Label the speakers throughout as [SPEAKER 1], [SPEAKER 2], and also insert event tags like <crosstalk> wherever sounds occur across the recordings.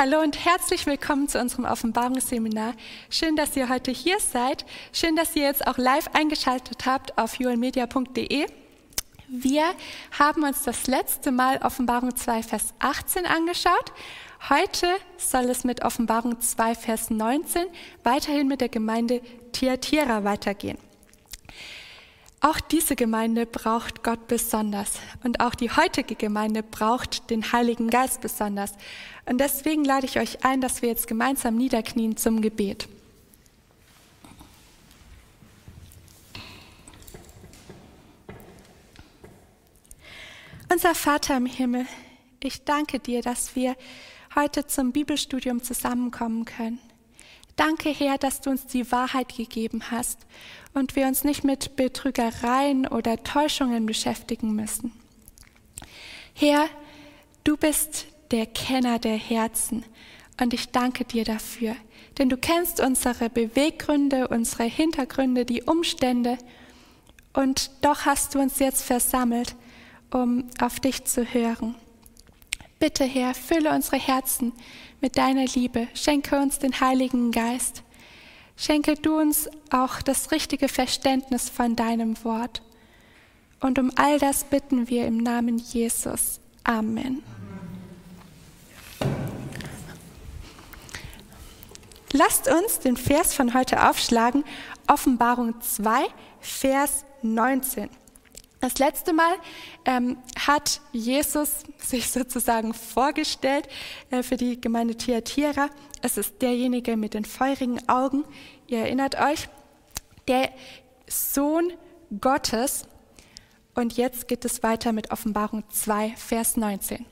[SPEAKER 1] Hallo und herzlich willkommen zu unserem Offenbarungsseminar. Schön, dass ihr heute hier seid. Schön, dass ihr jetzt auch live eingeschaltet habt auf juelmedia.de. Wir haben uns das letzte Mal Offenbarung 2, Vers 18 angeschaut. Heute soll es mit Offenbarung 2, Vers 19 weiterhin mit der Gemeinde Tiatira weitergehen. Auch diese Gemeinde braucht Gott besonders und auch die heutige Gemeinde braucht den Heiligen Geist besonders. Und deswegen lade ich euch ein, dass wir jetzt gemeinsam niederknien zum Gebet. Unser Vater im Himmel, ich danke dir, dass wir heute zum Bibelstudium zusammenkommen können. Danke, Herr, dass du uns die Wahrheit gegeben hast und wir uns nicht mit Betrügereien oder Täuschungen beschäftigen müssen. Herr, du bist der Kenner der Herzen und ich danke dir dafür, denn du kennst unsere Beweggründe, unsere Hintergründe, die Umstände und doch hast du uns jetzt versammelt, um auf dich zu hören. Bitte, Herr, fülle unsere Herzen mit deiner Liebe, schenke uns den Heiligen Geist Schenke du uns auch das richtige Verständnis von deinem Wort. Und um all das bitten wir im Namen Jesus. Amen. Lasst uns den Vers von heute aufschlagen, Offenbarung 2, Vers 19. Das letzte Mal ähm, hat Jesus sich sozusagen vorgestellt äh, für die Gemeinde Thyatira. Es ist derjenige mit den feurigen Augen, ihr erinnert euch, der Sohn Gottes. Und jetzt geht es weiter mit Offenbarung 2, Vers 19.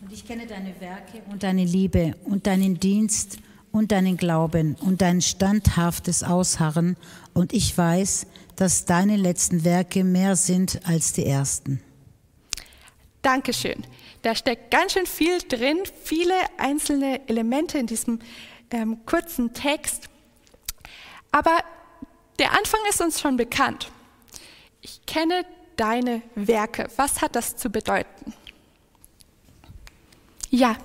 [SPEAKER 2] Und ich kenne deine Werke und deine Liebe und deinen Dienst und deinen Glauben und dein standhaftes Ausharren. Und ich weiß, dass deine letzten Werke mehr sind als die ersten.
[SPEAKER 1] Dankeschön. Da steckt ganz schön viel drin, viele einzelne Elemente in diesem ähm, kurzen Text. Aber der Anfang ist uns schon bekannt. Ich kenne deine Werke. Was hat das zu bedeuten? Ja.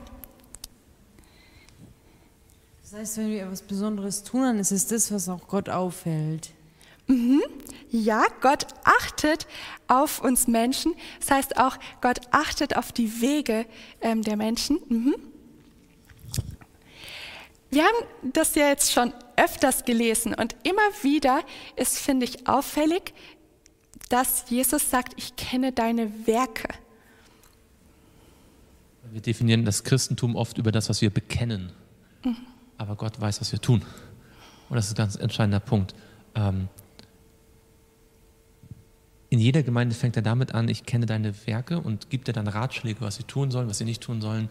[SPEAKER 3] Das heißt, wenn wir etwas Besonderes tun, dann ist es das, was auch Gott auffällt.
[SPEAKER 1] Mhm. Ja, Gott achtet auf uns Menschen. Das heißt auch, Gott achtet auf die Wege ähm, der Menschen. Mhm. Wir haben das ja jetzt schon öfters gelesen und immer wieder ist, finde ich, auffällig, dass Jesus sagt, ich kenne deine Werke.
[SPEAKER 4] Wir definieren das Christentum oft über das, was wir bekennen. Mhm. Aber Gott weiß, was wir tun. Und das ist ein ganz entscheidender Punkt. Ähm, in jeder Gemeinde fängt er damit an, ich kenne deine Werke und gibt dir dann Ratschläge, was sie tun sollen, was sie nicht tun sollen.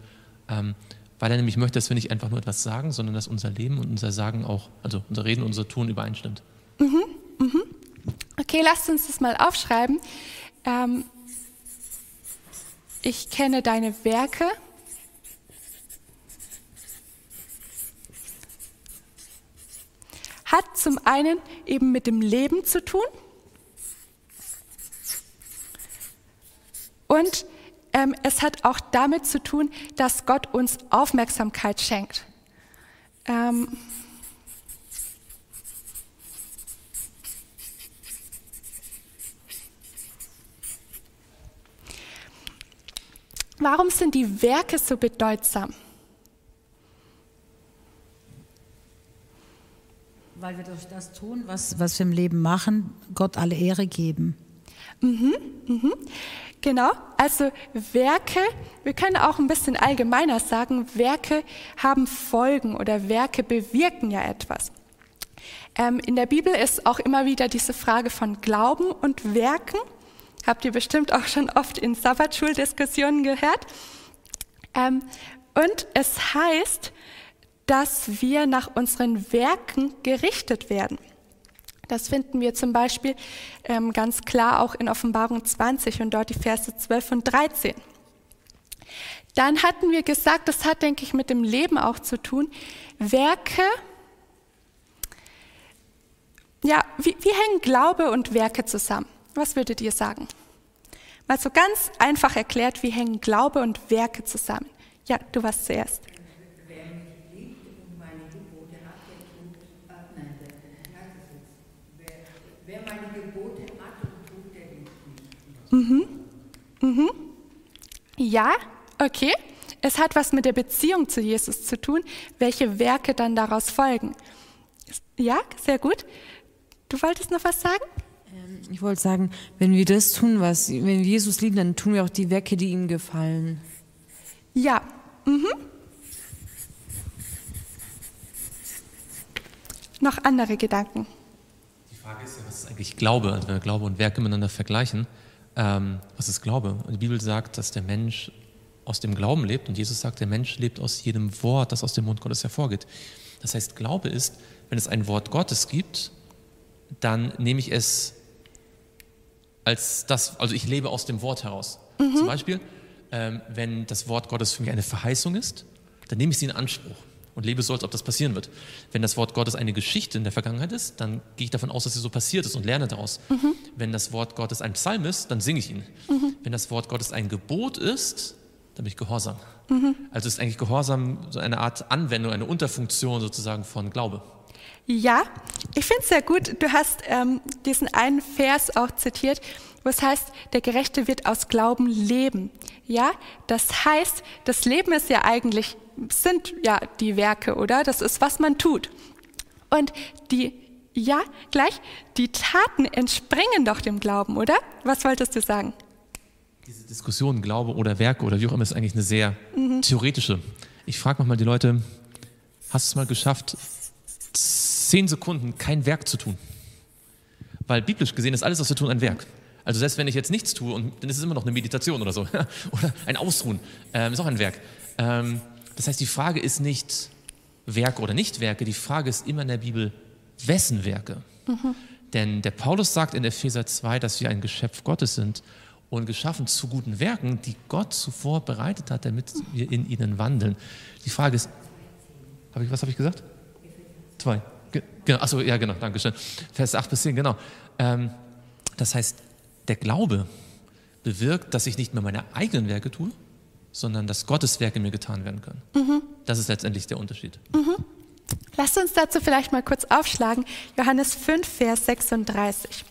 [SPEAKER 4] Ähm, weil er nämlich möchte, dass wir nicht einfach nur etwas sagen, sondern dass unser Leben und unser Sagen auch, also unser Reden und unser Tun übereinstimmt.
[SPEAKER 1] Mhm, mhm. Okay, lasst uns das mal aufschreiben. Ähm, ich kenne deine Werke. Hat zum einen eben mit dem Leben zu tun. Und ähm, es hat auch damit zu tun, dass Gott uns Aufmerksamkeit schenkt. Ähm, Warum sind die Werke so bedeutsam?
[SPEAKER 2] Weil wir durch das tun, was, was wir im Leben machen, Gott alle Ehre geben.
[SPEAKER 1] Mhm, mhm. Genau, also Werke, wir können auch ein bisschen allgemeiner sagen, Werke haben Folgen oder Werke bewirken ja etwas. Ähm, in der Bibel ist auch immer wieder diese Frage von Glauben und Werken. Habt ihr bestimmt auch schon oft in Sabbatschuldiskussionen gehört. Ähm, und es heißt, dass wir nach unseren Werken gerichtet werden. Das finden wir zum Beispiel ähm, ganz klar auch in Offenbarung 20 und dort die Verse 12 und 13. Dann hatten wir gesagt, das hat, denke ich, mit dem Leben auch zu tun. Werke, ja, wie, wie hängen Glaube und Werke zusammen? Was würdet ihr sagen? Mal so ganz einfach erklärt, wie hängen Glaube und Werke zusammen? Ja, du warst zuerst.
[SPEAKER 5] Wer mich liebt und meine Gebote hat, der tut, äh, nein, der, wie heißt es jetzt? Wer, meine Gebote hat und tut, der liebt mich.
[SPEAKER 1] Ja, okay. Es hat was mit der Beziehung zu Jesus zu tun, welche Werke dann daraus folgen. Ja, sehr gut. Du wolltest noch was sagen?
[SPEAKER 3] Ich wollte sagen, wenn wir das tun, was, wenn wir Jesus lieben, dann tun wir auch die Werke, die ihm gefallen.
[SPEAKER 1] Ja. Mhm. Noch andere Gedanken?
[SPEAKER 4] Die Frage ist ja, was ist eigentlich Glaube? Also wenn wir Glaube und Werke miteinander vergleichen, ähm, was ist Glaube? Die Bibel sagt, dass der Mensch aus dem Glauben lebt und Jesus sagt, der Mensch lebt aus jedem Wort, das aus dem Mund Gottes hervorgeht. Das heißt, Glaube ist, wenn es ein Wort Gottes gibt, dann nehme ich es als das, also ich lebe aus dem Wort heraus. Zum Beispiel, ähm, wenn das Wort Gottes für mich eine Verheißung ist, dann nehme ich sie in Anspruch und lebe so, als ob das passieren wird. Wenn das Wort Gottes eine Geschichte in der Vergangenheit ist, dann gehe ich davon aus, dass sie so passiert ist und lerne daraus. Wenn das Wort Gottes ein Psalm ist, dann singe ich ihn. Wenn das Wort Gottes ein Gebot ist, dann bin ich gehorsam. Also ist eigentlich Gehorsam so eine Art Anwendung, eine Unterfunktion sozusagen von Glaube.
[SPEAKER 1] Ja, ich finde es sehr gut. Du hast ähm, diesen einen Vers auch zitiert, wo es heißt, der Gerechte wird aus Glauben leben. Ja, das heißt, das Leben ist ja eigentlich, sind ja die Werke, oder? Das ist, was man tut. Und die, ja, gleich, die Taten entspringen doch dem Glauben, oder? Was wolltest du sagen?
[SPEAKER 4] Diese Diskussion, Glaube oder Werke oder wie auch immer, ist eigentlich eine sehr theoretische. Ich frage manchmal die Leute, hast du es mal geschafft, zehn Sekunden kein Werk zu tun? Weil biblisch gesehen ist alles, was wir tun, ein Werk. Also selbst wenn ich jetzt nichts tue, und dann ist es immer noch eine Meditation oder so, <laughs> oder ein Ausruhen, ähm, ist auch ein Werk. Ähm, das heißt, die Frage ist nicht Werke oder Nicht-Werke, die Frage ist immer in der Bibel, wessen Werke? Denn der Paulus sagt in Epheser 2, dass wir ein Geschöpf Gottes sind und geschaffen zu guten Werken, die Gott zuvor bereitet hat, damit wir in ihnen wandeln. Die Frage ist, hab ich, was habe ich gesagt? Zwei. Ge genau, achso, ja, genau, danke schön. Vers 8 bis 10, genau. Ähm, das heißt, der Glaube bewirkt, dass ich nicht mehr meine eigenen Werke tue, sondern dass Gottes Werke mir getan werden können. Das ist letztendlich der Unterschied.
[SPEAKER 1] Lasst uns dazu vielleicht mal kurz aufschlagen. Johannes 5, Vers 36.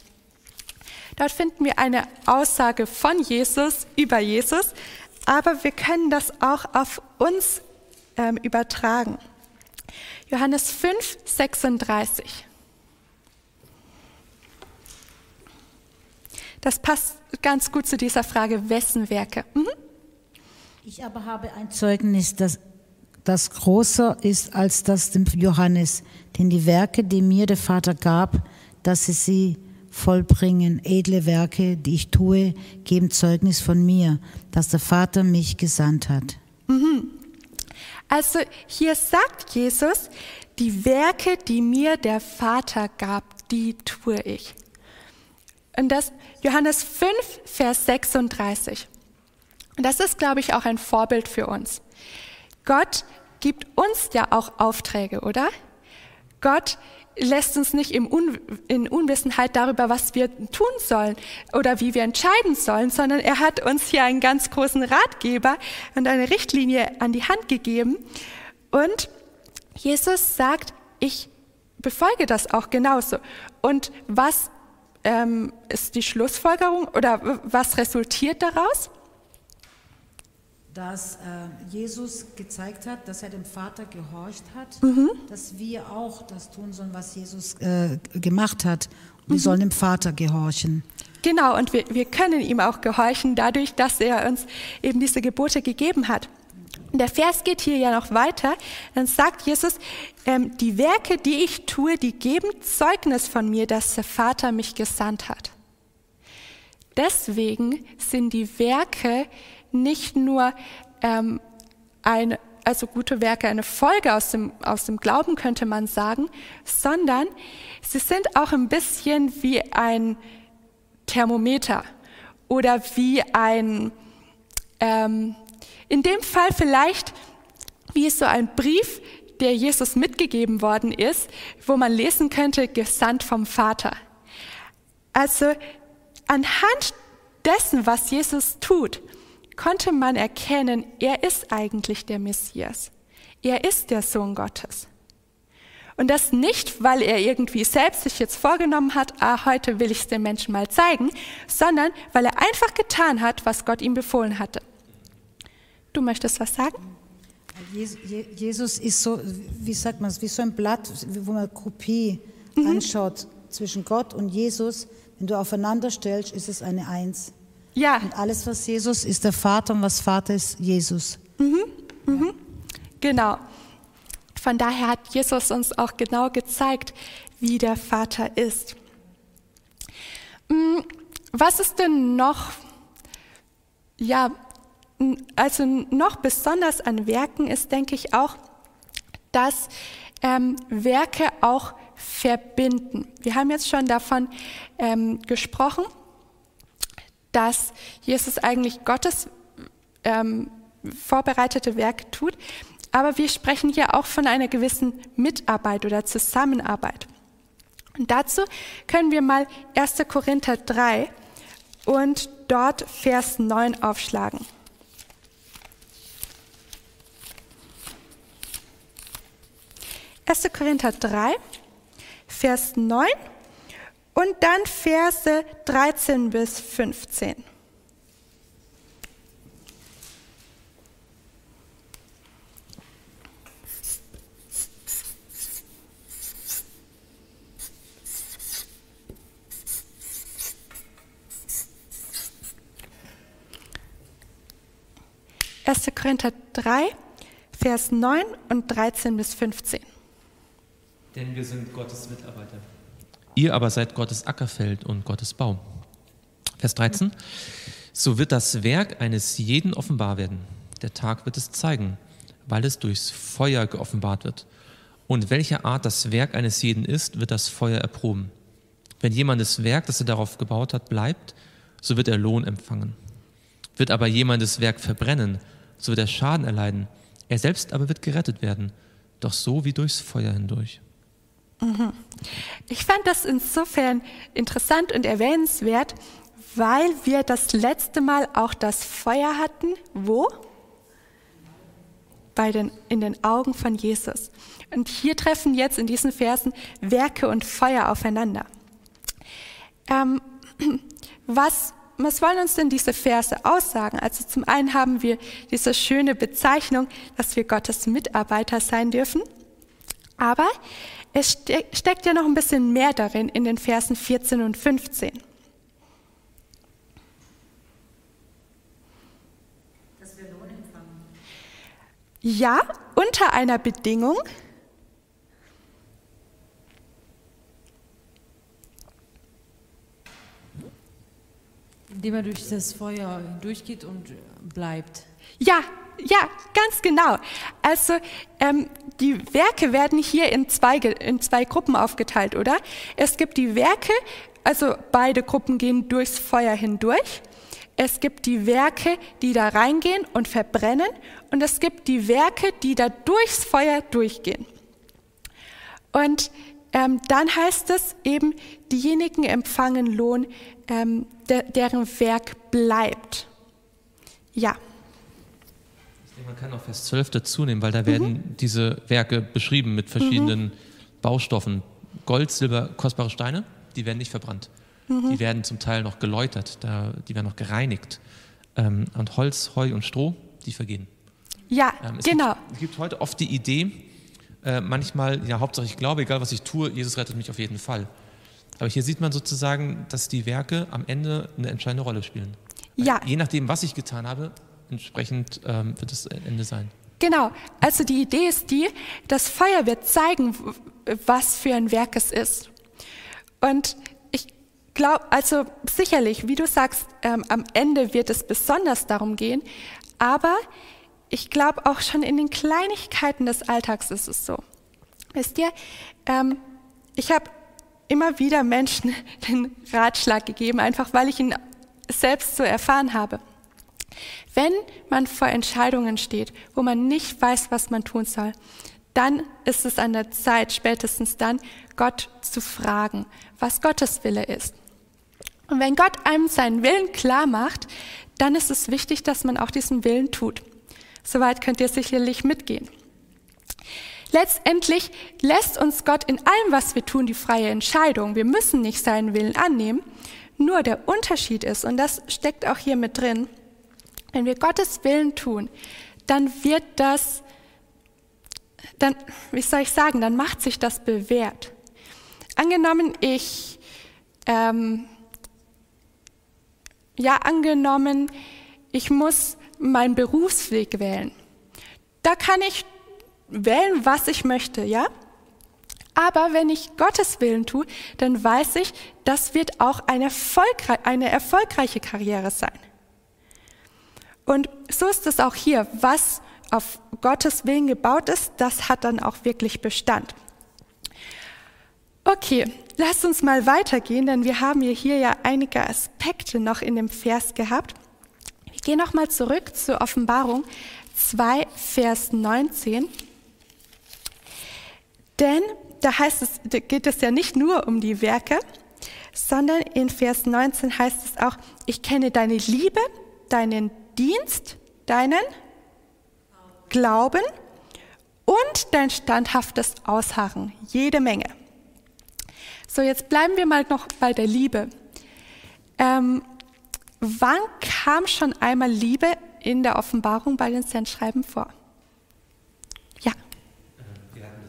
[SPEAKER 1] Dort finden wir eine Aussage von Jesus über Jesus, aber wir können das auch auf uns ähm, übertragen. Johannes 5, 36. Das passt ganz gut zu dieser Frage, wessen Werke? Mhm.
[SPEAKER 2] Ich aber habe ein Zeugnis, das, das größer ist als das dem Johannes, denn die Werke, die mir der Vater gab, dass sie sie vollbringen, edle Werke, die ich tue, geben Zeugnis von mir, dass der Vater mich gesandt hat.
[SPEAKER 1] Also hier sagt Jesus, die Werke, die mir der Vater gab, die tue ich. Und das Johannes 5, Vers 36. Und das ist, glaube ich, auch ein Vorbild für uns. Gott gibt uns ja auch Aufträge, oder? Gott lässt uns nicht in Unwissenheit darüber, was wir tun sollen oder wie wir entscheiden sollen, sondern er hat uns hier einen ganz großen Ratgeber und eine Richtlinie an die Hand gegeben. Und Jesus sagt, ich befolge das auch genauso. Und was ähm, ist die Schlussfolgerung oder was resultiert daraus?
[SPEAKER 2] Dass äh, Jesus gezeigt hat, dass er dem Vater gehorcht hat,
[SPEAKER 1] Mhm.
[SPEAKER 2] dass wir auch das tun sollen, was Jesus äh, gemacht hat. Wir sollen dem Vater gehorchen.
[SPEAKER 1] Genau, und wir, wir können ihm auch gehorchen, dadurch, dass er uns eben diese Gebote gegeben hat. Der Vers geht hier ja noch weiter. Dann sagt Jesus, ähm, die Werke, die ich tue, die geben Zeugnis von mir, dass der Vater mich gesandt hat. Deswegen sind die Werke nicht nur ähm, eine, also gute Werke eine Folge aus dem, aus dem Glauben, könnte man sagen, sondern sie sind auch ein bisschen wie ein Thermometer oder wie ein, ähm, in dem Fall vielleicht wie so ein Brief, der Jesus mitgegeben worden ist, wo man lesen könnte, gesandt vom Vater. Also anhand dessen, was Jesus tut, konnte man erkennen, er ist eigentlich der Messias. Er ist der Sohn Gottes. Und das nicht, weil er irgendwie selbst sich jetzt vorgenommen hat, ah, heute will ich es den Menschen mal zeigen, sondern weil er einfach getan hat, was Gott ihm befohlen hatte. Du möchtest was sagen?
[SPEAKER 2] Jesus ist so, wie sagt man es, wie so ein Blatt, wo man Kopie mhm. anschaut zwischen Gott und Jesus. Wenn du aufeinander stellst, ist es eine Eins.
[SPEAKER 1] Ja.
[SPEAKER 2] Und alles, was Jesus ist, der Vater und was Vater ist, Jesus.
[SPEAKER 1] Mhm. Mhm. Genau. Von daher hat Jesus uns auch genau gezeigt, wie der Vater ist. Mm, was ist denn noch, ja, also noch besonders an Werken ist, denke ich auch, dass ähm, Werke auch verbinden. Wir haben jetzt schon davon ähm, gesprochen, dass Jesus eigentlich Gottes ähm, vorbereitete Werke tut. Aber wir sprechen hier auch von einer gewissen Mitarbeit oder Zusammenarbeit. Und dazu können wir mal 1. Korinther 3 und dort Vers 9 aufschlagen. 1. Korinther 3, Vers 9 und dann Verse 13 bis 15. 1. Korinther 3, Vers 9 und 13 bis 15.
[SPEAKER 4] Denn wir sind Gottes Mitarbeiter. Ihr aber seid Gottes Ackerfeld und Gottes Baum. Vers 13. So wird das Werk eines jeden offenbar werden. Der Tag wird es zeigen, weil es durchs Feuer geoffenbart wird. Und welche Art das Werk eines jeden ist, wird das Feuer erproben. Wenn jemandes Werk, das er darauf gebaut hat, bleibt, so wird er Lohn empfangen. Wird aber jemandes Werk verbrennen, so wird er Schaden erleiden. Er selbst aber wird gerettet werden, doch so wie durchs Feuer hindurch.
[SPEAKER 1] Ich fand das insofern interessant und erwähnenswert, weil wir das letzte Mal auch das Feuer hatten. Wo? Bei den, in den Augen von Jesus. Und hier treffen jetzt in diesen Versen Werke und Feuer aufeinander. Ähm, <clears throat> was was wollen uns denn diese Verse aussagen? Also zum einen haben wir diese schöne Bezeichnung, dass wir Gottes Mitarbeiter sein dürfen. Aber es steckt ja noch ein bisschen mehr darin in den Versen 14 und 15. Dass wir Lohn empfangen. Ja, unter einer Bedingung,
[SPEAKER 3] Indem er durch das Feuer durchgeht und bleibt.
[SPEAKER 1] Ja, ja, ganz genau. Also ähm, die Werke werden hier in zwei, in zwei Gruppen aufgeteilt, oder? Es gibt die Werke, also beide Gruppen gehen durchs Feuer hindurch. Es gibt die Werke, die da reingehen und verbrennen. Und es gibt die Werke, die da durchs Feuer durchgehen. Und ähm, dann heißt es eben, diejenigen empfangen Lohn, ähm, de, deren Werk bleibt. Ja.
[SPEAKER 4] Denke, man kann auch Vers 12 dazu nehmen, weil da werden mhm. diese Werke beschrieben mit verschiedenen mhm. Baustoffen. Gold, Silber, kostbare Steine, die werden nicht verbrannt. Mhm. Die werden zum Teil noch geläutert, da, die werden noch gereinigt. Ähm, und Holz, Heu und Stroh, die vergehen.
[SPEAKER 1] Ja, ähm, es genau.
[SPEAKER 4] Gibt, es gibt heute oft die Idee, äh, manchmal, ja, Hauptsache ich glaube, egal was ich tue, Jesus rettet mich auf jeden Fall. Aber hier sieht man sozusagen, dass die Werke am Ende eine entscheidende Rolle spielen.
[SPEAKER 1] Ja.
[SPEAKER 4] Je nachdem, was ich getan habe, entsprechend ähm, wird das Ende sein.
[SPEAKER 1] Genau. Also die Idee ist die, das Feuer wird zeigen, was für ein Werk es ist. Und ich glaube, also sicherlich, wie du sagst, ähm, am Ende wird es besonders darum gehen, aber ich glaube auch schon in den Kleinigkeiten des Alltags ist es so. Wisst ihr, ähm, ich habe immer wieder Menschen <laughs> den Ratschlag gegeben, einfach weil ich ihn selbst so erfahren habe. Wenn man vor Entscheidungen steht, wo man nicht weiß, was man tun soll, dann ist es an der Zeit, spätestens dann, Gott zu fragen, was Gottes Wille ist. Und wenn Gott einem seinen Willen klar macht, dann ist es wichtig, dass man auch diesen Willen tut. Soweit könnt ihr sicherlich mitgehen. Letztendlich lässt uns Gott in allem, was wir tun, die freie Entscheidung. Wir müssen nicht seinen Willen annehmen. Nur der Unterschied ist, und das steckt auch hier mit drin, wenn wir Gottes Willen tun, dann wird das, dann, wie soll ich sagen, dann macht sich das bewährt. Angenommen, ich, ähm, ja, angenommen, ich muss meinen Berufsweg wählen. Da kann ich wählen, was ich möchte, ja? Aber wenn ich Gottes Willen tue, dann weiß ich, das wird auch eine, erfolgreich, eine erfolgreiche Karriere sein. Und so ist es auch hier. Was auf Gottes Willen gebaut ist, das hat dann auch wirklich Bestand. Okay, lasst uns mal weitergehen, denn wir haben hier ja einige Aspekte noch in dem Vers gehabt. Wir gehen nochmal zurück zur Offenbarung 2, Vers 19. Denn da heißt es, da geht es ja nicht nur um die Werke, sondern in Vers 19 heißt es auch, ich kenne deine Liebe, deinen Dienst, deinen Glauben und dein standhaftes Ausharren. Jede Menge. So, jetzt bleiben wir mal noch bei der Liebe. Ähm, wann kam schon einmal Liebe in der Offenbarung bei den Sendschreiben vor? Ja.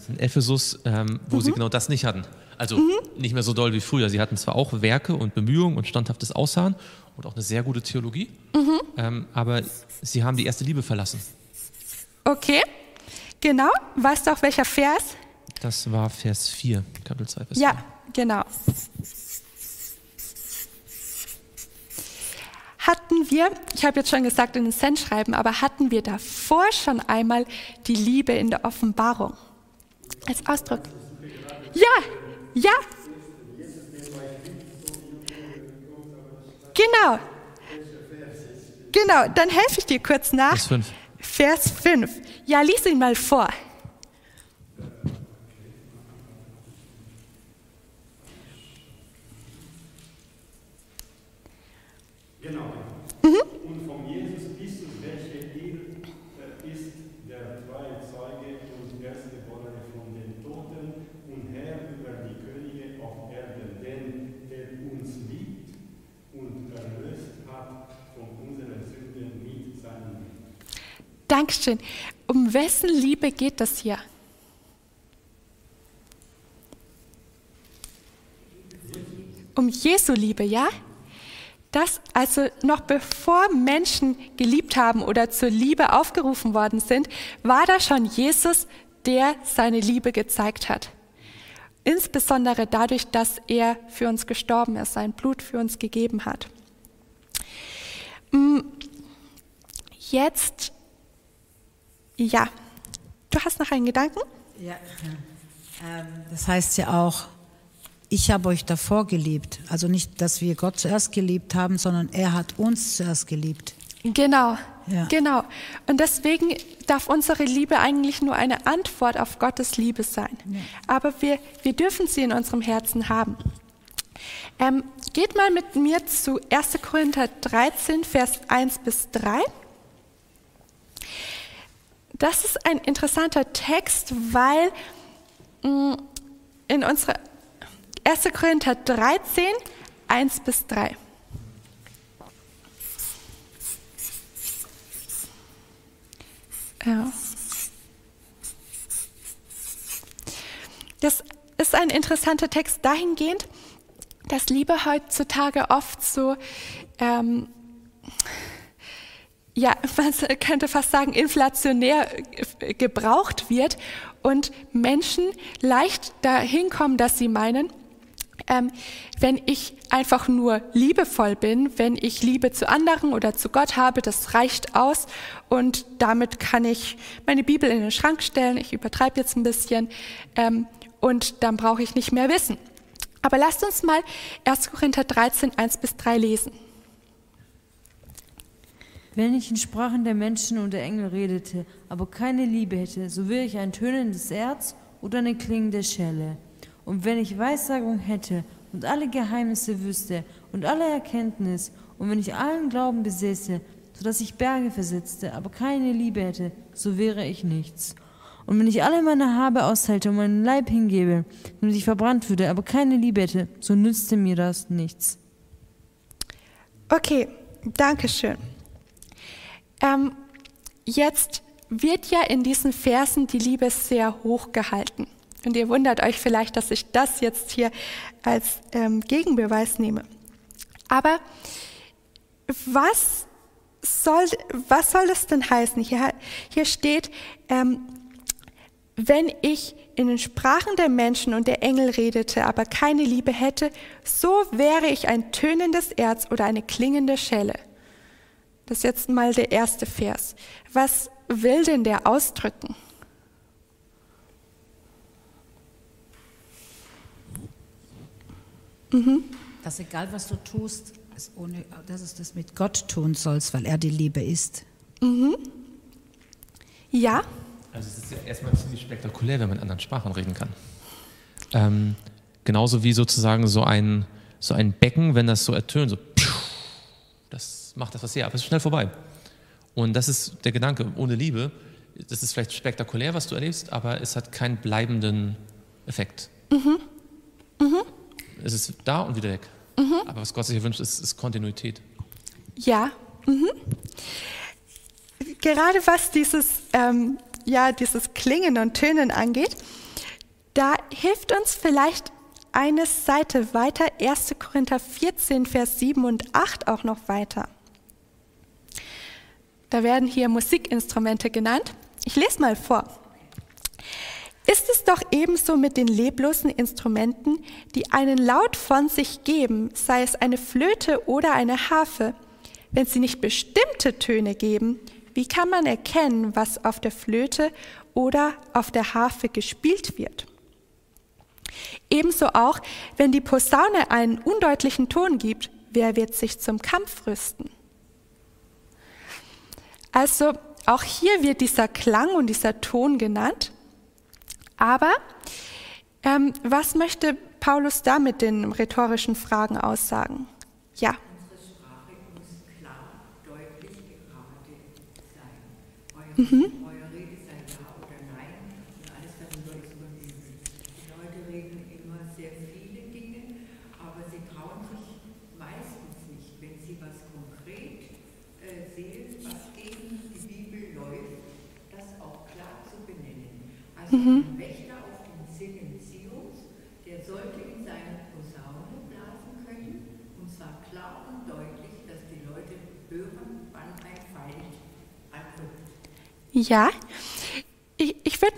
[SPEAKER 4] In Ephesus, ähm, wo mhm. sie genau das nicht hatten. Also mhm. nicht mehr so doll wie früher. Sie hatten zwar auch Werke und Bemühungen und standhaftes Ausharren und auch eine sehr gute Theologie, mhm. ähm, aber sie haben die erste Liebe verlassen.
[SPEAKER 1] Okay, genau. Weißt du auch welcher Vers?
[SPEAKER 4] Das war Vers 4, Kapitel 2, Vers
[SPEAKER 1] ja, 4. Ja, genau. Hatten wir, ich habe jetzt schon gesagt in den Sendschreiben, aber hatten wir davor schon einmal die Liebe in der Offenbarung als Ausdruck? Ja, ja. Genau. Genau, dann helfe ich dir kurz nach.
[SPEAKER 4] Vers 5.
[SPEAKER 1] Vers 5. Ja, lies ihn mal vor.
[SPEAKER 6] Genau. Mhm. Und von Jesus Christus, welcher er ist der treue Zeuge und Erstgeborene von den Toten und Herr über die Könige auf Erden, denn er uns liebt und erlöst hat von unseren Sünden mit seinem Leben.
[SPEAKER 1] Dankeschön. Um wessen Liebe geht das hier? Um Jesu Liebe, ja? dass also noch bevor Menschen geliebt haben oder zur Liebe aufgerufen worden sind, war da schon Jesus, der seine Liebe gezeigt hat. Insbesondere dadurch, dass er für uns gestorben ist, sein Blut für uns gegeben hat. Mm, jetzt, ja, du hast noch einen Gedanken? Ja,
[SPEAKER 2] ähm, das heißt ja auch, ich habe euch davor geliebt. Also nicht, dass wir Gott zuerst geliebt haben, sondern er hat uns zuerst geliebt.
[SPEAKER 1] Genau, ja. genau. Und deswegen darf unsere Liebe eigentlich nur eine Antwort auf Gottes Liebe sein. Ja. Aber wir, wir dürfen sie in unserem Herzen haben. Ähm, geht mal mit mir zu 1. Korinther 13, Vers 1 bis 3. Das ist ein interessanter Text, weil mm, in unserer 1. Korinther 13, 1 bis 3. Ja. Das ist ein interessanter Text dahingehend, dass Liebe heutzutage oft so, ähm, ja, man könnte fast sagen, inflationär gebraucht wird und Menschen leicht dahin kommen, dass sie meinen, ähm, wenn ich einfach nur liebevoll bin, wenn ich Liebe zu anderen oder zu Gott habe, das reicht aus und damit kann ich meine Bibel in den Schrank stellen. Ich übertreibe jetzt ein bisschen ähm, und dann brauche ich nicht mehr wissen. Aber lasst uns mal 1. Korinther 13, 1 bis 3 lesen.
[SPEAKER 3] Wenn ich in Sprachen der Menschen und der Engel redete, aber keine Liebe hätte, so wäre ich ein tönendes Erz oder eine klingende Schelle. Und wenn ich Weissagung hätte und alle Geheimnisse wüsste und alle Erkenntnis Und wenn ich allen Glauben besäße, sodass ich Berge versetzte, aber keine Liebe hätte, so wäre ich nichts. Und wenn ich alle meine Habe austeilte und meinen Leib hingebe, damit ich verbrannt würde, aber keine Liebe hätte, so nützte mir das nichts.
[SPEAKER 1] Okay, danke schön. Ähm, jetzt wird ja in diesen Versen die Liebe sehr hoch gehalten. Und ihr wundert euch vielleicht, dass ich das jetzt hier als ähm, Gegenbeweis nehme. Aber was soll, was soll das denn heißen? Hier, hier steht, ähm, wenn ich in den Sprachen der Menschen und der Engel redete, aber keine Liebe hätte, so wäre ich ein tönendes Erz oder eine klingende Schelle. Das ist jetzt mal der erste Vers. Was will denn der ausdrücken?
[SPEAKER 2] Mhm. Dass egal was du tust, es ohne, dass es das mit Gott tun sollst, weil er die Liebe ist.
[SPEAKER 1] Mhm. Ja.
[SPEAKER 4] Also es ist ja erstmal ziemlich spektakulär, wenn man in anderen Sprachen reden kann. Ähm, genauso wie sozusagen so ein, so ein Becken, wenn das so ertönt, so das macht das was her, aber es ist schnell vorbei. Und das ist der Gedanke, ohne Liebe, das ist vielleicht spektakulär, was du erlebst, aber es hat keinen bleibenden Effekt. Mhm. Mhm. Es ist da und wieder weg. Mhm. Aber was Gott sich wünscht, ist, ist Kontinuität.
[SPEAKER 1] Ja. Mhm. Gerade was dieses, ähm, ja, dieses Klingen und Tönen angeht, da hilft uns vielleicht eine Seite weiter, 1. Korinther 14, Vers 7 und 8 auch noch weiter. Da werden hier Musikinstrumente genannt. Ich lese mal vor. Ist es doch ebenso mit den leblosen Instrumenten, die einen Laut von sich geben, sei es eine Flöte oder eine Harfe. Wenn sie nicht bestimmte Töne geben, wie kann man erkennen, was auf der Flöte oder auf der Harfe gespielt wird? Ebenso auch, wenn die Posaune einen undeutlichen Ton gibt, wer wird sich zum Kampf rüsten? Also auch hier wird dieser Klang und dieser Ton genannt. Aber ähm, was möchte Paulus da mit den rhetorischen Fragen aussagen? Ja.
[SPEAKER 5] Unsere Sprache muss klar, deutlich, gerade sein. Euer,
[SPEAKER 1] Mhm.
[SPEAKER 5] euer Rede sei ja oder nein und alles darüber ist überübelt. Die Leute reden immer sehr viele Dinge, aber sie trauen sich meistens nicht, wenn sie was konkret äh, sehen, was gegen die Bibel läuft, das auch klar zu Also ein Wächter auf den Zinnen der sollte in seine Posaune blasen können, und zwar klar und deutlich, dass die Leute hören, wann ein Feind anrückt.
[SPEAKER 1] Ja,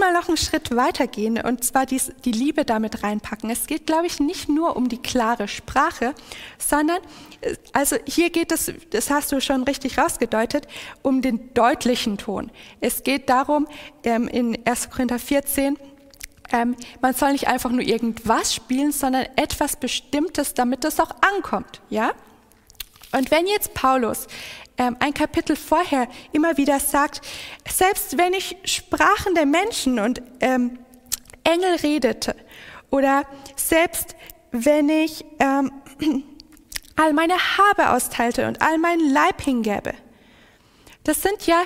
[SPEAKER 1] mal noch einen Schritt weiter gehen und zwar dies, die Liebe damit reinpacken. Es geht, glaube ich, nicht nur um die klare Sprache, sondern, äh, also hier geht es, das hast du schon richtig rausgedeutet, um den deutlichen Ton. Es geht darum, ähm, in 1. Korinther 14, ähm, man soll nicht einfach nur irgendwas spielen, sondern etwas Bestimmtes, damit es auch ankommt, ja? Und wenn jetzt Paulus ein Kapitel vorher immer wieder sagt, selbst wenn ich Sprachen der Menschen und ähm, Engel redete oder selbst wenn ich ähm, <clears throat> all meine Habe austeilte und all meinen Leib hingäbe, das sind ja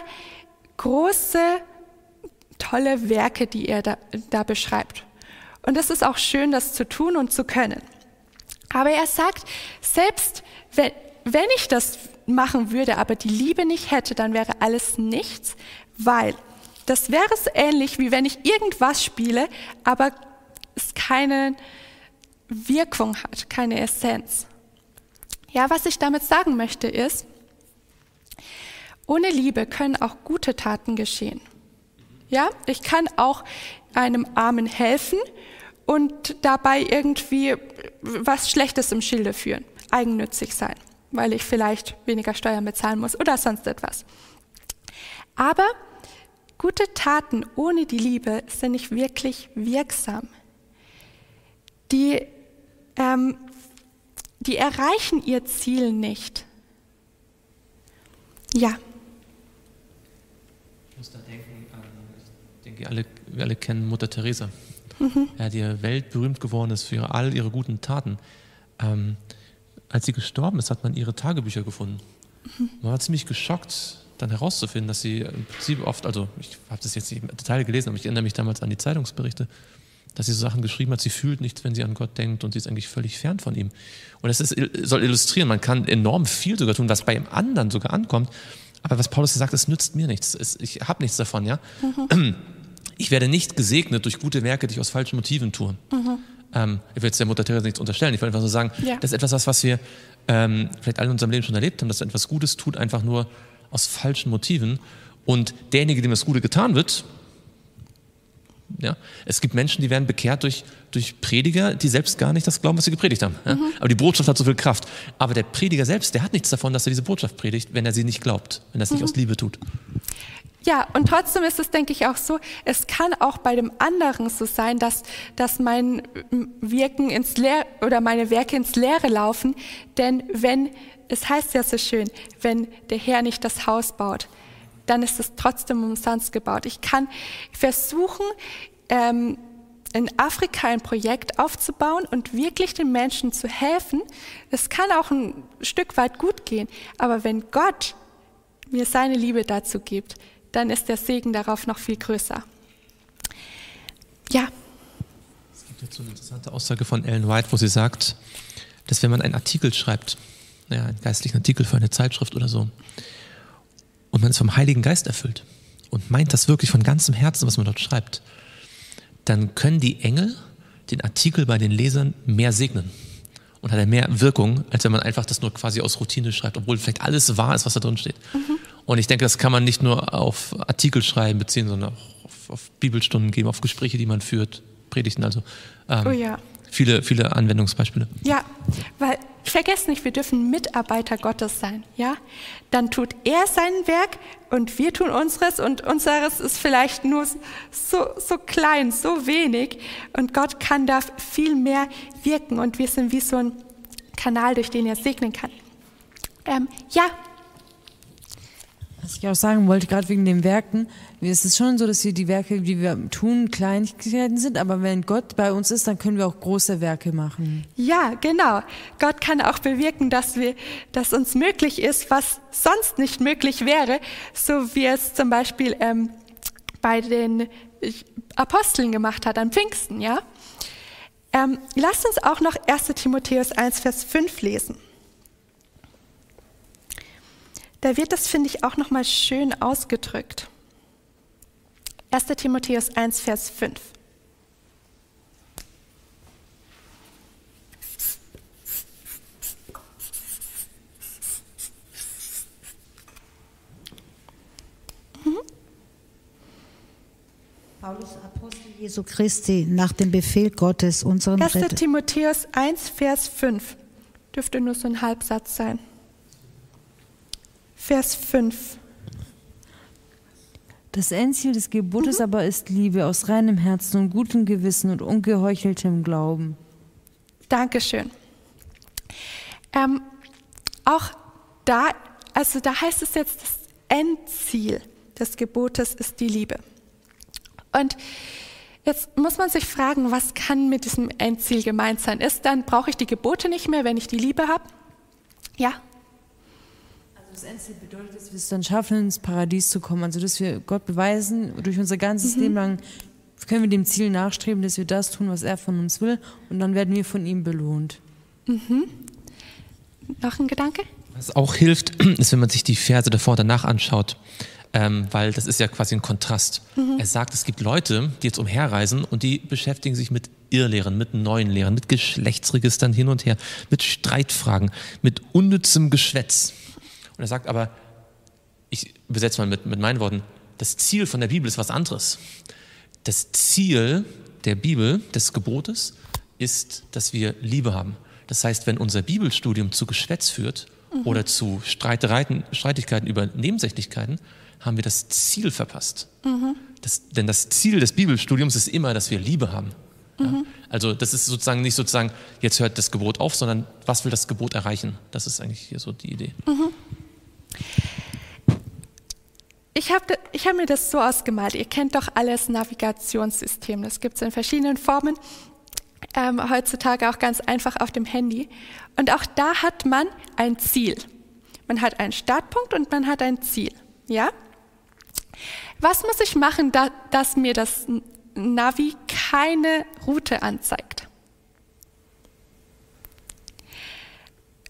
[SPEAKER 1] große, tolle Werke, die er da, da beschreibt. Und es ist auch schön, das zu tun und zu können. Aber er sagt, selbst wenn, wenn ich das machen würde, aber die Liebe nicht hätte, dann wäre alles nichts, weil das wäre so ähnlich, wie wenn ich irgendwas spiele, aber es keine Wirkung hat, keine Essenz. Ja, was ich damit sagen möchte ist, ohne Liebe können auch gute Taten geschehen. Ja, ich kann auch einem Armen helfen und dabei irgendwie was Schlechtes im Schilde führen, eigennützig sein, weil ich vielleicht weniger Steuern bezahlen muss oder sonst etwas. Aber gute Taten ohne die Liebe sind nicht wirklich wirksam. Die, ähm, die erreichen ihr Ziel nicht. Ja.
[SPEAKER 4] Ich muss da denken an, ich denke, alle, wir alle kennen Mutter Teresa, mhm. ja, die weltberühmt geworden ist für all ihre guten Taten. Ähm, als sie gestorben ist, hat man ihre Tagebücher gefunden. Man war ziemlich geschockt, dann herauszufinden, dass sie im Prinzip oft, also ich habe das jetzt nicht im Detail gelesen, aber ich erinnere mich damals an die Zeitungsberichte, dass sie so Sachen geschrieben hat, sie fühlt nichts, wenn sie an Gott denkt und sie ist eigentlich völlig fern von ihm. Und das ist, soll illustrieren, man kann enorm viel sogar tun, was bei dem anderen sogar ankommt, aber was Paulus sagt, es nützt mir nichts, es, ich habe nichts davon, ja. Ich werde nicht gesegnet durch gute Werke, die ich aus falschen Motiven tue. Ähm, ich will jetzt der Mutter Teresa nichts unterstellen, ich will einfach so sagen,
[SPEAKER 1] Ja.
[SPEAKER 4] das ist etwas, was, was wir ähm, vielleicht alle in unserem Leben schon erlebt haben, dass er etwas Gutes tut, einfach nur aus falschen Motiven. Und derjenige, dem das Gute getan wird, ja, es gibt Menschen, die werden bekehrt durch, durch Prediger, die selbst gar nicht das glauben, was sie gepredigt haben. Ja? Aber die Botschaft hat so viel Kraft. Aber der Prediger selbst, der hat nichts davon, dass er diese Botschaft predigt, wenn er sie nicht glaubt, wenn er es nicht aus Liebe tut.
[SPEAKER 1] Ja, und trotzdem ist es, denke ich, auch so, es kann auch bei dem anderen so sein, dass, dass mein Wirken ins Leere oder meine Werke ins Leere laufen. Denn wenn, es heißt ja so schön, wenn der Herr nicht das Haus baut, dann ist es trotzdem umsonst gebaut. Ich kann versuchen, ähm, in Afrika ein Projekt aufzubauen und wirklich den Menschen zu helfen. Es kann auch ein Stück weit gut gehen, aber wenn Gott mir seine Liebe dazu gibt, dann ist der Segen darauf noch viel größer. Ja,
[SPEAKER 4] Es gibt jetzt so eine interessante Aussage von Ellen White, wo sie sagt, dass wenn man einen Artikel schreibt, ja, einen geistlichen Artikel für eine Zeitschrift oder so, und man ist vom Heiligen Geist erfüllt und meint das wirklich von ganzem Herzen, was man dort schreibt, dann können die Engel den Artikel bei den Lesern mehr segnen und hat er mehr Wirkung, als wenn man einfach das nur quasi aus Routine schreibt, obwohl vielleicht alles wahr ist, was da drin steht. Und ich denke, das kann man nicht nur auf Artikel schreiben beziehen, sondern auch auf, auf Bibelstunden geben, auf Gespräche, die man führt, Predigten, also ähm,
[SPEAKER 1] Oh ja.
[SPEAKER 4] viele, viele Anwendungsbeispiele.
[SPEAKER 1] ja, weil vergesst nicht, wir dürfen Mitarbeiter Gottes sein, ja? Dann tut er sein Werk und wir tun unseres und unseres ist vielleicht nur so, so klein, so wenig und Gott kann da viel mehr wirken und wir sind wie so ein Kanal, durch den er segnen kann. Ähm, ja,
[SPEAKER 3] Was ich auch sagen wollte, gerade wegen den Werken, es ist schon so, dass wir die Werke, die wir tun, Kleinigkeiten sind, aber wenn Gott bei uns ist, dann können wir auch große Werke machen.
[SPEAKER 1] Ja, genau. Gott kann auch bewirken, dass wir, dass uns möglich ist, was sonst nicht möglich wäre, so wie es zum Beispiel ähm, bei den äh, Aposteln gemacht hat an Pfingsten, ja. Ähm, lasst uns auch noch 1. Timotheus 1, Vers 5 lesen. Da wird das, finde ich, auch noch mal schön ausgedrückt. 1. Timotheus 1, Vers 5.
[SPEAKER 2] Paulus, Apostel Jesu Christi, nach dem Befehl Gottes, unserem
[SPEAKER 1] 1.
[SPEAKER 2] Retter.
[SPEAKER 1] Timotheus 1, Vers 5. Dürfte nur so ein Halbsatz sein. Vers 5.
[SPEAKER 3] Das Endziel des Gebotes aber ist Liebe aus reinem Herzen und gutem Gewissen und ungeheucheltem Glauben.
[SPEAKER 1] Dankeschön. Ähm, auch da, also da heißt es jetzt, das Endziel des Gebotes ist die Liebe. Und jetzt muss man sich fragen, was kann mit diesem Endziel gemeint sein? Ist dann, brauche ich die Gebote nicht mehr, wenn ich die Liebe habe? Ja,
[SPEAKER 3] das Endziel bedeutet, dass wir es dann schaffen, ins Paradies zu kommen. Also dass wir Gott beweisen, durch unser ganzes Leben lang können wir dem Ziel nachstreben, dass wir das tun, was er von uns will. Und dann werden wir von ihm belohnt.
[SPEAKER 1] noch ein Gedanke?
[SPEAKER 4] Was auch hilft, <clears throat> ist, wenn man sich die Verse davor und danach anschaut, ähm, weil das ist ja quasi ein Kontrast. Er sagt, es gibt Leute, die jetzt umherreisen und die beschäftigen sich mit Irrlehren, mit neuen Lehren, mit Geschlechtsregistern hin und her, mit Streitfragen, mit unnützem Geschwätz. Und er sagt aber, ich übersetze mal mit, mit meinen Worten, das Ziel von der Bibel ist was anderes. Das Ziel der Bibel, des Gebotes, ist, dass wir Liebe haben. Das heißt, wenn unser Bibelstudium zu Geschwätz führt oder zu Streitereien, Streitigkeiten über Nebensächlichkeiten, haben wir das Ziel verpasst. Das, denn das Ziel des Bibelstudiums ist immer, dass wir Liebe haben. Ja? Also das ist sozusagen nicht sozusagen, jetzt hört das Gebot auf, sondern was will das Gebot erreichen? Das ist eigentlich hier so die Idee.
[SPEAKER 1] Ich habe ich hab mir das so ausgemalt. Ihr kennt doch alles Navigationssystem. Das gibt es in verschiedenen Formen. ähm, heutzutage auch ganz einfach auf dem Handy. Und auch da hat man ein Ziel. Man hat einen Startpunkt und man hat ein Ziel. Ja? Was muss ich machen, da, dass mir das Navi keine Route anzeigt?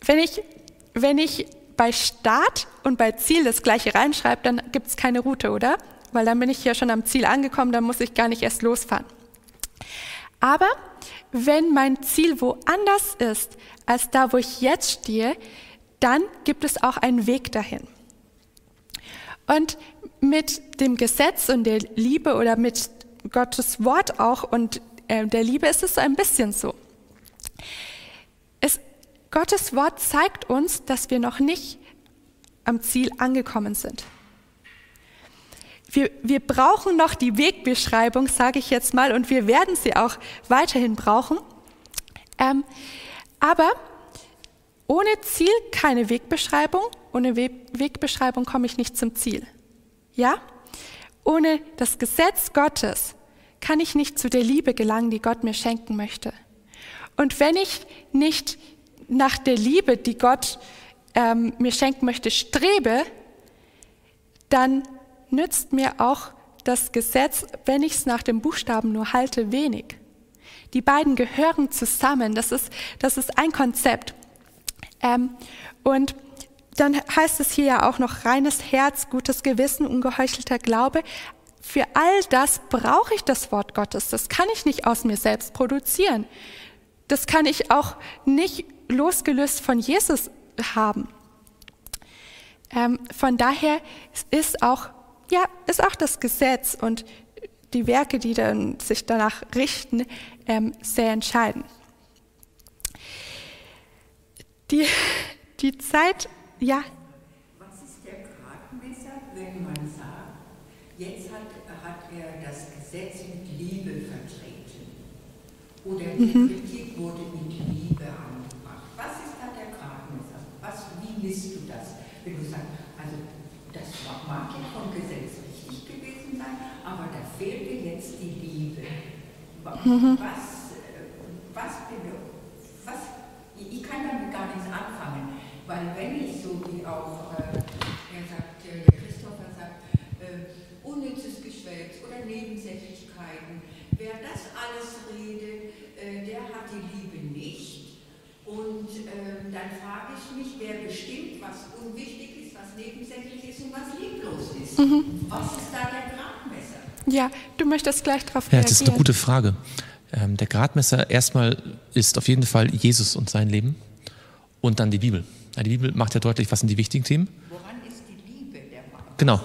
[SPEAKER 1] Wenn ich, wenn ich bei Start und bei Ziel das gleiche reinschreibe, dann gibt es keine Route, oder? Weil dann bin ich ja schon am Ziel angekommen, dann muss ich gar nicht erst losfahren. Aber wenn mein Ziel woanders ist als da, wo ich jetzt stehe, dann gibt es auch einen Weg dahin. Und mit dem Gesetz und der Liebe oder mit Gottes Wort auch und äh, der Liebe ist es so ein bisschen so. Es, Gottes Wort zeigt uns, dass wir noch nicht am Ziel angekommen sind. Wir, wir brauchen noch die Wegbeschreibung, sage ich jetzt mal, und wir werden sie auch weiterhin brauchen. Ähm, aber ohne Ziel keine Wegbeschreibung, ohne We Wegbeschreibung komme ich nicht zum Ziel. Ja? Ohne das Gesetz Gottes kann ich nicht zu der Liebe gelangen, die Gott mir schenken möchte. Und wenn ich nicht nach der Liebe, die Gott ähm, mir schenken möchte, strebe, dann nützt mir auch das Gesetz, wenn ich es nach dem Buchstaben nur halte, wenig. Die beiden gehören zusammen. Das ist, das ist ein Konzept. Ähm, und dann heißt es hier ja auch noch reines Herz, gutes Gewissen, ungeheuchelter Glaube. Für all das brauche ich das Wort Gottes. Das kann ich nicht aus mir selbst produzieren. Das kann ich auch nicht losgelöst von Jesus haben. Ähm, von daher ist auch ja, ist auch das Gesetz und die Werke, die dann sich danach richten, ähm, sehr entscheidend. Die, die Zeit, ja.
[SPEAKER 5] Was ist der Gradmesser, wenn man sagt, jetzt hat, hat er das Gesetz mit Liebe vertreten oder die mhm. Kritik wurde mit Liebe angebracht? Was ist da der Gradmesser? Was, misst du das? Wenn du sagst, also das mag ja vom Gesetz richtig gewesen sein, aber da fehlte jetzt die Liebe. Mhm. Was, was, was, ich kann damit gar nichts anfangen, weil wenn ich so wie auch, äh, er sagt, der Christopher sagt, äh, unnützes Geschwätz oder Nebensächlichkeiten, wer das alles redet, äh, der hat die Liebe nicht. Und ähm, dann frage ich mich, wer bestimmt, was unwichtig ist was nebensächlich ist und was lieblos ist. Mhm. Was ist da der Gradmesser?
[SPEAKER 1] Ja, du möchtest gleich darauf
[SPEAKER 4] reagieren. Ja, das ist eine gute Frage. Ähm, der Gradmesser erstmal ist auf jeden Fall Jesus und sein Leben und dann die Bibel. Ja, die Bibel macht ja deutlich, was sind die wichtigen Themen.
[SPEAKER 5] Woran ist die Liebe der Maß?
[SPEAKER 4] Genau.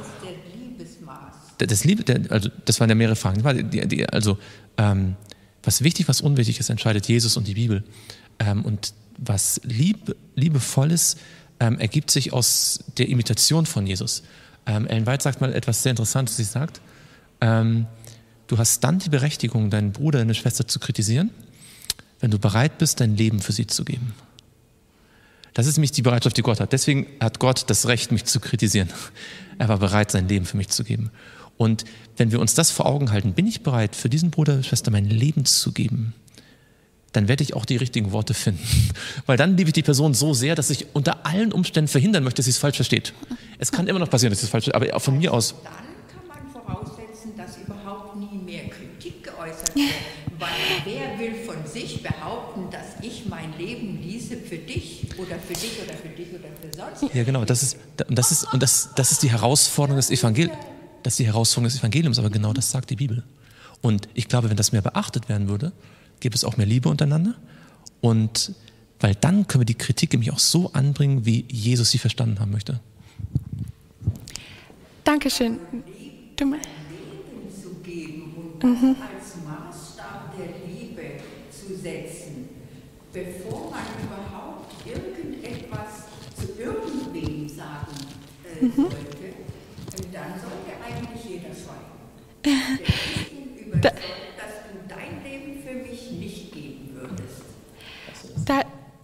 [SPEAKER 4] Das, Liebe, der, also, das waren ja mehrere Fragen. Die, die, also, ähm, was wichtig, was unwichtig ist, entscheidet Jesus und die Bibel. Ähm, und was lieb, liebevoll ist, ähm, ergibt sich aus der Imitation von Jesus. Ähm, Ellen White sagt mal etwas sehr Interessantes. Sie sagt, ähm, du hast dann die Berechtigung, deinen Bruder, deine Schwester zu kritisieren, wenn du bereit bist, dein Leben für sie zu geben. Das ist nämlich die Bereitschaft, die Gott hat. Deswegen hat Gott das Recht, mich zu kritisieren. <laughs> Er war bereit, sein Leben für mich zu geben. Und wenn wir uns das vor Augen halten, bin ich bereit, für diesen Bruder, Schwester mein Leben zu geben, dann werde ich auch die richtigen Worte finden. <laughs> Weil dann liebe ich die Person so sehr, dass ich unter allen Umständen verhindern möchte, dass sie es falsch versteht. Es kann immer noch passieren, dass sie es falsch versteht, aber von mir aus.
[SPEAKER 5] Dann kann man voraussetzen, dass überhaupt nie mehr Kritik geäußert wird. Weil wer will von sich behaupten, dass ich mein Leben ließe für dich oder für dich oder für dich oder für sonst?
[SPEAKER 4] Ja, genau. Das ist, das ist, und das, das ist die Herausforderung des Evangeliums. Das ist die Herausforderung des Evangeliums, aber genau das sagt die Bibel. Und ich glaube, wenn das mehr beachtet werden würde, gibt es auch mehr Liebe untereinander. Und weil dann können wir die Kritik nämlich auch so anbringen, wie Jesus sie verstanden haben möchte.
[SPEAKER 1] Dankeschön.
[SPEAKER 5] Du das mhm. als Maßstab der Liebe zu setzen, bevor man überhaupt irgendetwas zu irgendwem sagen äh, mhm. sollte, dann sollte eigentlich jeder schweigen. Der ist ihm überzeugt,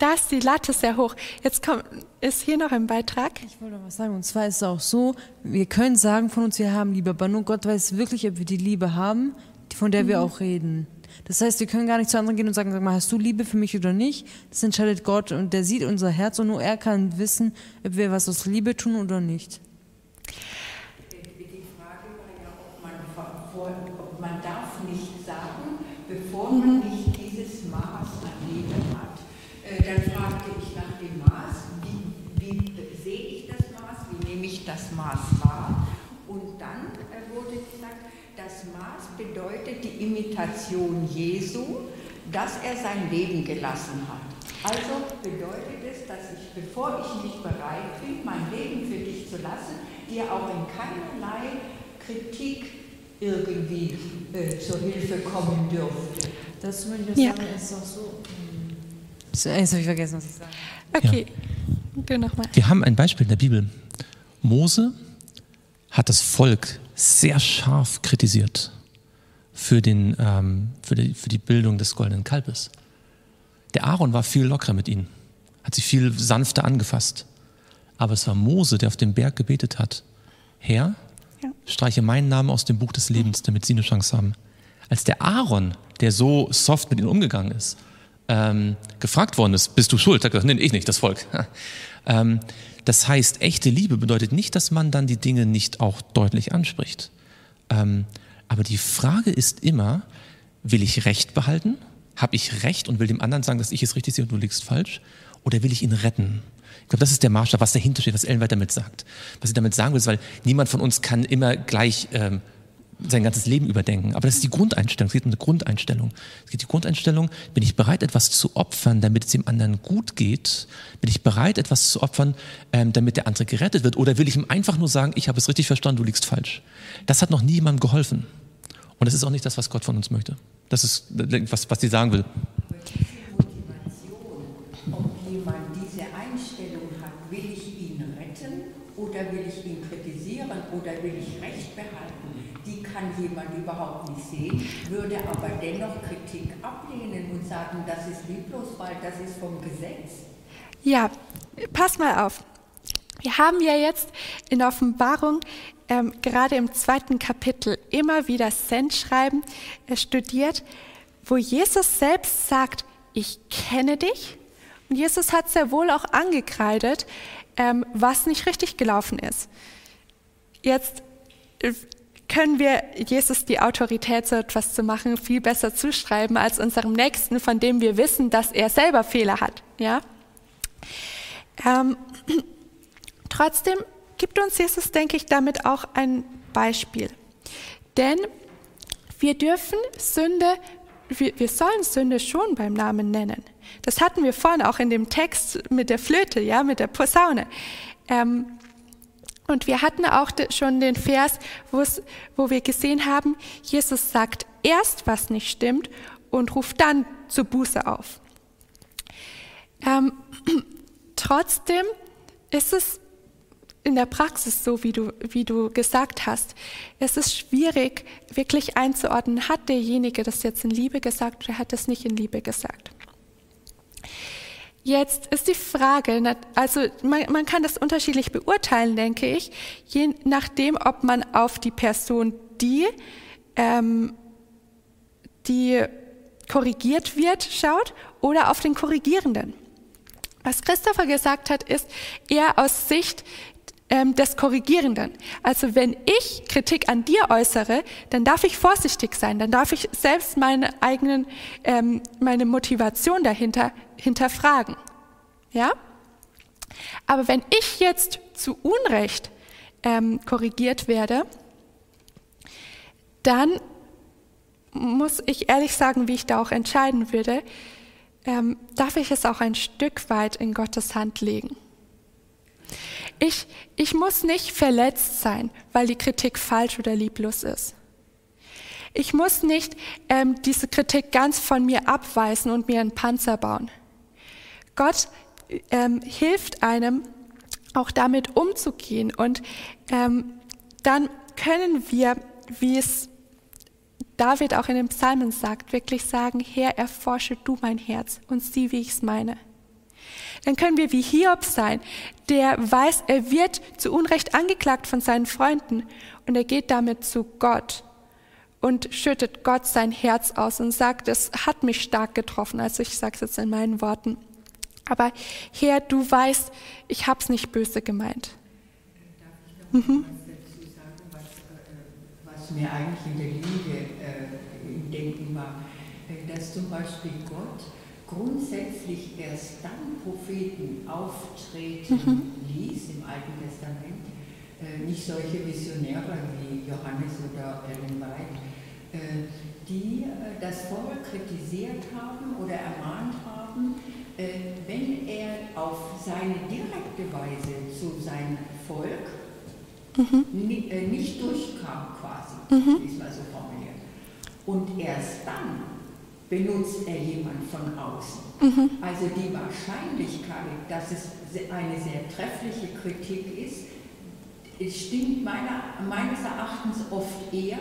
[SPEAKER 1] Da, ist die Latte sehr hoch. Jetzt kommt, ist hier noch ein Beitrag.
[SPEAKER 3] Ich wollte noch was sagen. Und zwar ist es auch so, wir können sagen von uns, wir haben Liebe, aber nur Gott weiß wirklich, ob wir die Liebe haben, von der mhm. wir auch reden. Das heißt, wir können gar nicht zu anderen gehen und sagen, sag mal, hast du Liebe für mich oder nicht? Das entscheidet Gott und der sieht unser Herz und nur er kann wissen, ob wir was aus Liebe tun oder nicht.
[SPEAKER 5] Die Frage war ja, ob man, ob man darf nicht sagen, bevor man nicht ich das Maß wahr? Und dann äh, wurde gesagt, das Maß bedeutet die Imitation Jesu, dass er sein Leben gelassen hat. Also bedeutet es, dass ich, bevor ich nicht bereit bin, mein Leben für dich zu lassen, dir auch in keinerlei Kritik irgendwie äh, zur Hilfe kommen dürfte.
[SPEAKER 3] Dazu möchte ich
[SPEAKER 1] Ja.
[SPEAKER 3] sagen, ist auch so. Jetzt habe ich vergessen, was ich sagen
[SPEAKER 1] Okay, du nochmal.
[SPEAKER 4] Wir haben ein Beispiel in der Bibel. Mose hat das Volk sehr scharf kritisiert für, den, ähm, für, die, für die Bildung des goldenen Kalbes. Der Aaron war viel lockerer mit ihnen, hat sie viel sanfter angefasst. Aber es war Mose, der auf dem Berg gebetet hat. Herr,
[SPEAKER 1] Ja.
[SPEAKER 4] streiche meinen Namen aus dem Buch des Lebens, damit sie eine Chance haben. Als der Aaron, der so soft mit ihnen umgegangen ist, ähm, gefragt worden ist, bist du schuld? Hat er gesagt, nee, ich nicht, das Volk. ähm, das heißt, echte Liebe bedeutet nicht, dass man dann die Dinge nicht auch deutlich anspricht. Ähm, aber die Frage ist immer, will ich Recht behalten? Habe ich Recht und will dem anderen sagen, dass ich es richtig sehe und du liegst falsch? Oder will ich ihn retten? Ich glaube, das ist der Maßstab, was dahinter steht, was Ellen damit sagt. Was sie damit sagen will, ist, weil niemand von uns kann immer gleich ähm, sein ganzes Leben überdenken. Aber das ist die Grundeinstellung. Es geht um eine Grundeinstellung. Es geht um die Grundeinstellung, bin ich bereit, etwas zu opfern, damit es dem anderen gut geht? Bin ich bereit, etwas zu opfern, ähm, damit der andere gerettet wird? Oder will ich ihm einfach nur sagen, ich habe es richtig verstanden, du liegst falsch? Das hat noch nie jemandem geholfen. Und das ist auch nicht das, was Gott von uns möchte. Das ist, was, was sagen will.
[SPEAKER 5] Motivation, ob jemand diese Einstellung hat, will ich ihn retten oder will ich ihn kritisieren oder will ich Recht behalten, die kann jemand überhaupt nicht sehen, würde aber dennoch Kritik ablehnen und sagen, das ist lieblos, weil das ist vom Gesetz.
[SPEAKER 1] Ja, pass mal auf. Wir haben ja jetzt in Offenbarung ähm, gerade im zweiten Kapitel immer wieder Sendschreiben äh, studiert, wo Jesus selbst sagt, ich kenne dich. Und Jesus hat sehr wohl auch angekreidet, ähm, was nicht richtig gelaufen ist. Jetzt äh, können wir Jesus die Autorität, so etwas zu machen, viel besser zuschreiben als unserem Nächsten, von dem wir wissen, dass er selber Fehler hat. Ja? Ähm, <clears throat> trotzdem gibt uns Jesus, denke ich, damit auch ein Beispiel. Denn wir dürfen Sünde, wir, wir sollen Sünde schon beim Namen nennen. Das hatten wir vorhin auch in dem Text mit der Flöte, ja, mit der Posaune. Ähm, und wir hatten auch schon den Vers, wo wir gesehen haben, Jesus sagt erst, was nicht stimmt und ruft dann zur Buße auf. Ähm, <clears throat> trotzdem ist es in der Praxis so, wie du, wie du gesagt hast. Es ist schwierig, wirklich einzuordnen, hat derjenige das jetzt in Liebe gesagt oder hat es nicht in Liebe gesagt. Jetzt ist die Frage, also man, man kann das unterschiedlich beurteilen, denke ich, je nachdem, ob man auf die Person, die, ähm, die korrigiert wird, schaut oder auf den Korrigierenden. Was Christopher gesagt hat, ist eher aus Sicht ähm, des Korrigierenden. Also wenn ich Kritik an dir äußere, dann darf ich vorsichtig sein, dann darf ich selbst meine eigenen, ähm, meine Motivation dahinter hinterfragen. Ja? Aber wenn ich jetzt zu Unrecht ähm, korrigiert werde, dann muss ich ehrlich sagen, wie ich da auch entscheiden würde, ähm, darf ich es auch ein Stück weit in Gottes Hand legen. Ich, ich muss nicht verletzt sein, weil die Kritik falsch oder lieblos ist. Ich muss nicht ähm, diese Kritik ganz von mir abweisen und mir einen Panzer bauen. Gott ähm, hilft einem, auch damit umzugehen. Und ähm, dann können wir, wie es David auch in den Psalmen sagt, wirklich sagen, Herr, erforsche du mein Herz und sieh, wie ich es meine. Dann können wir wie Hiob sein, der weiß, er wird zu Unrecht angeklagt von seinen Freunden und er geht damit zu Gott und schüttet Gott sein Herz aus und sagt, es hat mich stark getroffen. Also ich sage es jetzt in meinen Worten. Aber Herr, du weißt, ich habe es nicht böse gemeint.
[SPEAKER 5] Darf ich noch mhm. was sagen, was, mir eigentlich in der Liebe äh, im Denken war? Dass zum Beispiel Gott grundsätzlich erst dann Propheten auftreten mhm. ließ im Alten Testament, äh, nicht solche Visionäre wie Johannes oder Ellen White, äh, die äh, das Volk kritisiert haben oder ermahnt haben, äh, wenn er auf seine direkte Weise zu seinem Volk mhm. nicht durchkam quasi, mhm. ist mal so formuliert. Und erst dann benutzt er jemand von außen. Mhm. Also die Wahrscheinlichkeit, dass es eine sehr treffliche Kritik ist, es stimmt meiner, meines Erachtens oft eher,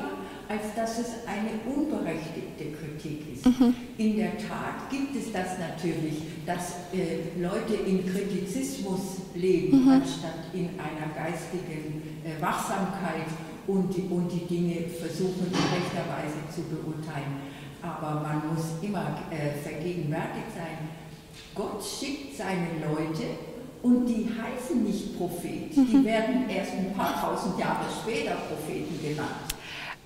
[SPEAKER 5] als dass es eine unberechtigte Kritik ist. Mhm. In der Tat gibt es das natürlich, dass äh, Leute in Kritizismus leben, mhm. anstatt in einer geistigen äh, Wachsamkeit und die, und die Dinge versuchen in rechter Weise zu beurteilen. Aber man muss immer äh, vergegenwärtigt sein, Gott schickt seine Leute und die heißen nicht Prophet, die mhm. werden erst ein paar tausend Jahre später Propheten genannt.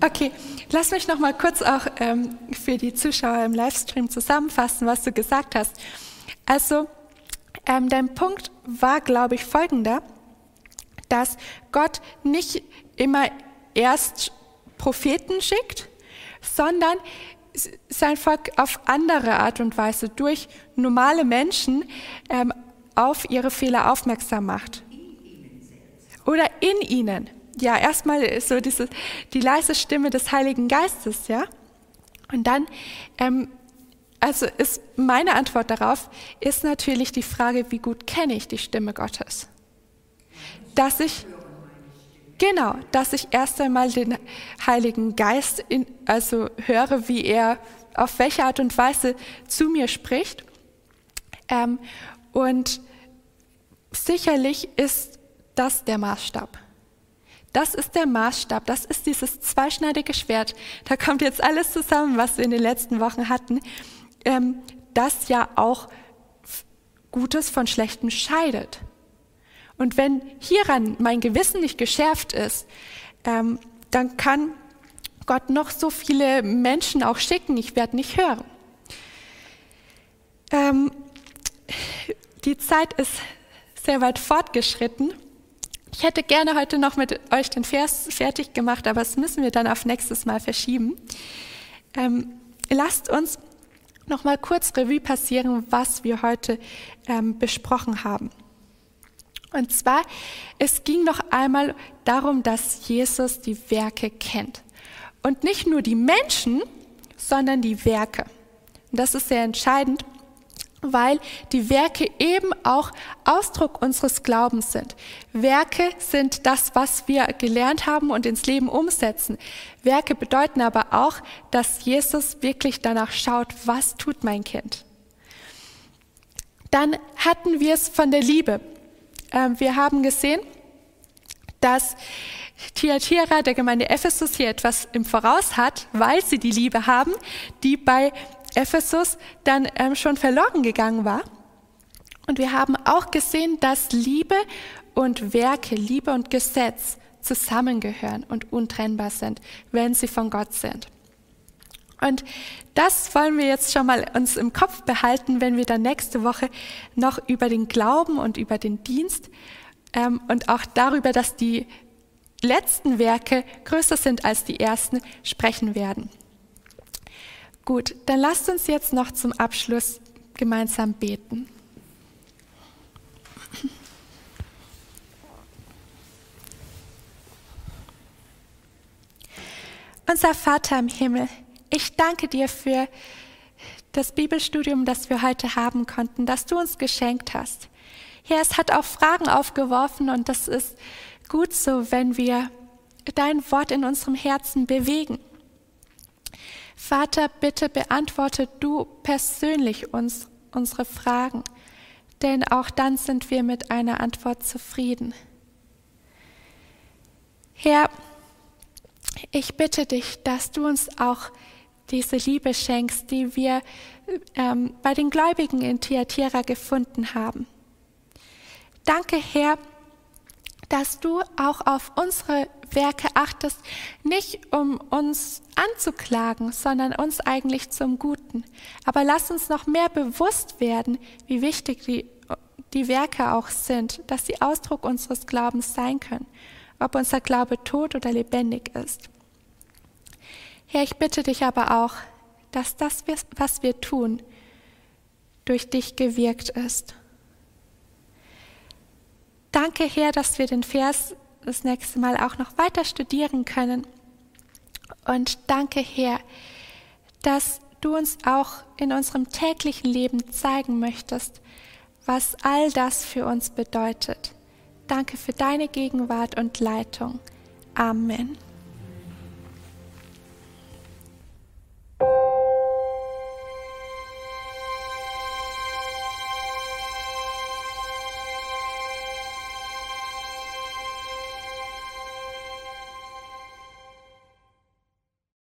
[SPEAKER 1] Okay, lass mich noch mal kurz auch ähm, für die Zuschauer im Livestream zusammenfassen, was du gesagt hast. Also, ähm, dein Punkt war, glaube ich, folgender, dass Gott nicht immer erst Propheten schickt, sondern sein Volk auf andere Art und Weise durch normale Menschen ähm, auf ihre Fehler aufmerksam macht. Oder in ihnen ja, erstmal ist so diese, die leise Stimme des Heiligen Geistes, ja. Und dann, ähm, also ist meine Antwort darauf, ist natürlich die Frage, wie gut kenne ich die Stimme Gottes? Dass ich, genau, dass ich erst einmal den Heiligen Geist, in, also höre, wie er, auf welche Art und Weise zu mir spricht. Ähm, und sicherlich ist das der Maßstab. Das ist der Maßstab, das ist dieses zweischneidige Schwert. Da kommt jetzt alles zusammen, was wir in den letzten Wochen hatten, ähm, das ja auch Gutes von Schlechtem scheidet. Und wenn hieran mein Gewissen nicht geschärft ist, ähm, dann kann Gott noch so viele Menschen auch schicken, ich werde nicht hören. Ähm, die Zeit ist sehr weit fortgeschritten. Ich hätte gerne heute noch mit euch den Vers fertig gemacht, aber das müssen wir dann auf nächstes Mal verschieben. Ähm, lasst uns noch mal kurz Revue passieren, was wir heute ähm, besprochen haben. Und zwar, es ging noch einmal darum, dass Jesus die Werke kennt. Und nicht nur die Menschen, sondern die Werke. Und das ist sehr entscheidend, weil die Werke eben auch Ausdruck unseres Glaubens sind. Werke sind das, was wir gelernt haben und ins Leben umsetzen. Werke bedeuten aber auch, dass Jesus wirklich danach schaut, was tut mein Kind. Dann hatten wir es von der Liebe. Ähm, wir haben gesehen, dass Thyatira der Gemeinde Ephesus hier etwas im Voraus hat, weil sie die Liebe haben, die bei Ephesus dann ähm, schon verloren gegangen war. Und wir haben auch gesehen, dass Liebe und Werke, Liebe und Gesetz zusammengehören und untrennbar sind, wenn sie von Gott sind. Und das wollen wir jetzt schon mal uns im Kopf behalten, wenn wir dann nächste Woche noch über den Glauben und über den Dienst ähm, und auch darüber, dass die letzten Werke größer sind als die ersten, sprechen werden. Gut, dann lasst uns jetzt noch zum Abschluss gemeinsam beten. Unser Vater im Himmel, ich danke dir für das Bibelstudium, das wir heute haben konnten, das du uns geschenkt hast. Herr, es hat auch Fragen aufgeworfen und das ist gut so, wenn wir dein Wort in unserem Herzen bewegen. Vater, bitte beantworte du persönlich uns unsere Fragen, denn auch dann sind wir mit einer Antwort zufrieden. Herr, ich bitte dich, dass du uns auch diese Liebe schenkst, die wir ähm, bei den Gläubigen in Thyatira gefunden haben. Danke, Herr, dass du auch auf unsere Werke achtest, nicht um uns anzuklagen, sondern uns eigentlich zum Guten. Aber lass uns noch mehr bewusst werden, wie wichtig die, die Werke auch sind, dass sie Ausdruck unseres Glaubens sein können, ob unser Glaube tot oder lebendig ist. Herr, ich bitte dich aber auch, dass das, was wir tun, durch dich gewirkt ist. Danke, Herr, dass wir den Vers das nächste Mal auch noch weiter studieren können. Und danke, Herr, dass du uns auch in unserem täglichen Leben zeigen möchtest, was all das für uns bedeutet. Danke für deine Gegenwart und Leitung. Amen. you